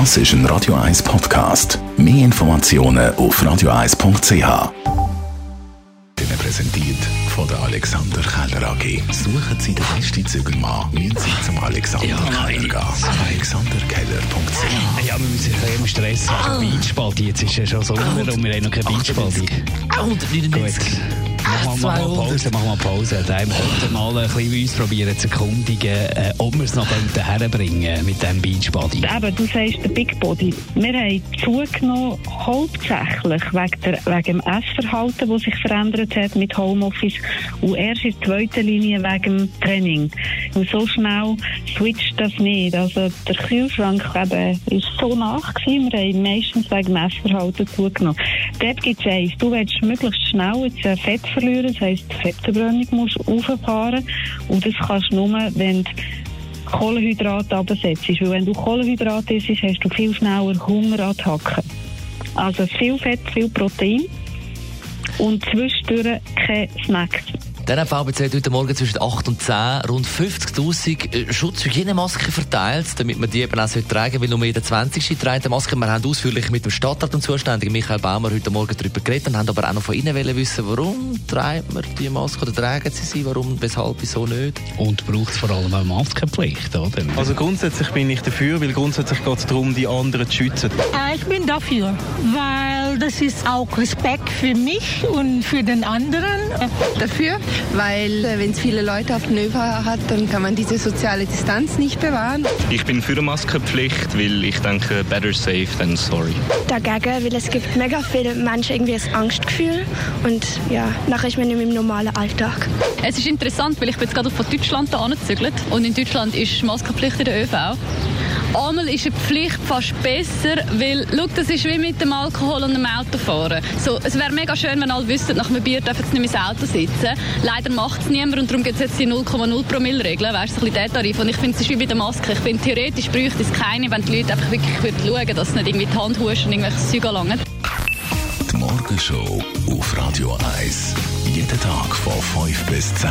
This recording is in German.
Das ist ein Radio 1 Podcast. Mehr Informationen auf radio1.ch. Präsentiert von der Alexander Keller AG. Suchen Sie den besten Zügelmann, müssen Sie zum Alexander ja, Keller gehen. AlexanderKeller.ch Ja, wir müssen ein bisschen Stress haben. Ah. Beachbody, jetzt ist ja schon Sommer und wir haben noch kein Beachbody. 199. Machen wir mal Pause, machen wir Pause. Dann könnten mal ein bisschen uns probieren zu erkundigen, äh, ob wir es noch herbringen mit diesem Beachbody. Eben, du sagst der Big Body. Wir haben zugenommen, hauptsächlich wegen, der, wegen dem Essverhalten, das sich verändert hat mit Homeoffice und erst in zweiter Linie wegen dem Training. Und so schnell switcht das nicht. Also der Kühlschrank eben ist so nach gewesen. Wir haben meistens wegen dem Essverhalten zugenommen. Dort gibt es eins. Du willst möglichst schnell jetzt Fett verlieren. Das heisst, die Fettverbrennung musst du auffahren. Und das kannst du nur, wenn du Kohlenhydrate absetzt. Weil wenn du Kohlenhydrate isst, hast du viel schneller Hungerattacken. Also viel Fett, viel Protein und zwischendurch keine Snacks. Der VBC hat heute Morgen zwischen 8 und 10 rund 50.000 äh, Schutzhygienemasken verteilt, damit man die eben auch tragen weil nur jeder 20. trägt eine Maske. Wir haben ausführlich mit dem Stadtrat und Zuständigen Michael Baumer heute Morgen darüber geredet und haben aber auch noch von Ihnen wissen, warum trägt man die Maske oder tragen sie sie, warum, weshalb, wieso nicht. Und braucht es vor allem auch Maskenpflicht, oder? Also grundsätzlich bin ich dafür, weil grundsätzlich geht es darum, die anderen zu schützen. Äh, ich bin dafür, weil das ist auch Respekt für mich und für den anderen. Dafür, weil äh, wenn es viele Leute auf den ÖV hat, dann kann man diese soziale Distanz nicht bewahren. Ich bin für eine Maskenpflicht, weil ich denke, better safe than sorry. Dagegen, weil es gibt mega viele Menschen irgendwie ein Angstgefühl und ja, nachher ist man nicht mehr im normalen Alltag. Es ist interessant, weil ich bin jetzt gerade von Deutschland angezügelt und in Deutschland ist Maskenpflicht in der ÖV. Einmal ist eine Pflicht fast besser, weil, schau, das ist wie mit dem Alkohol und dem Autofahren. So, es wäre mega schön, wenn alle wüssten, nach einem Bier dürfen sie nicht ins Auto sitzen. Leider macht es niemand und darum gibt es jetzt die 0,0 Promille-Regel, weißt du, ein bisschen der Tarif. Und ich finde, es ist wie bei der Maske. Ich finde, theoretisch bräuchte es keine, wenn die Leute einfach wirklich würden schauen, dass sie nicht irgendwie die Hand huschen und irgendwelche Zeug anlangen. Die Morgenshow auf Radio 1. Jeden Tag von 5 bis 10.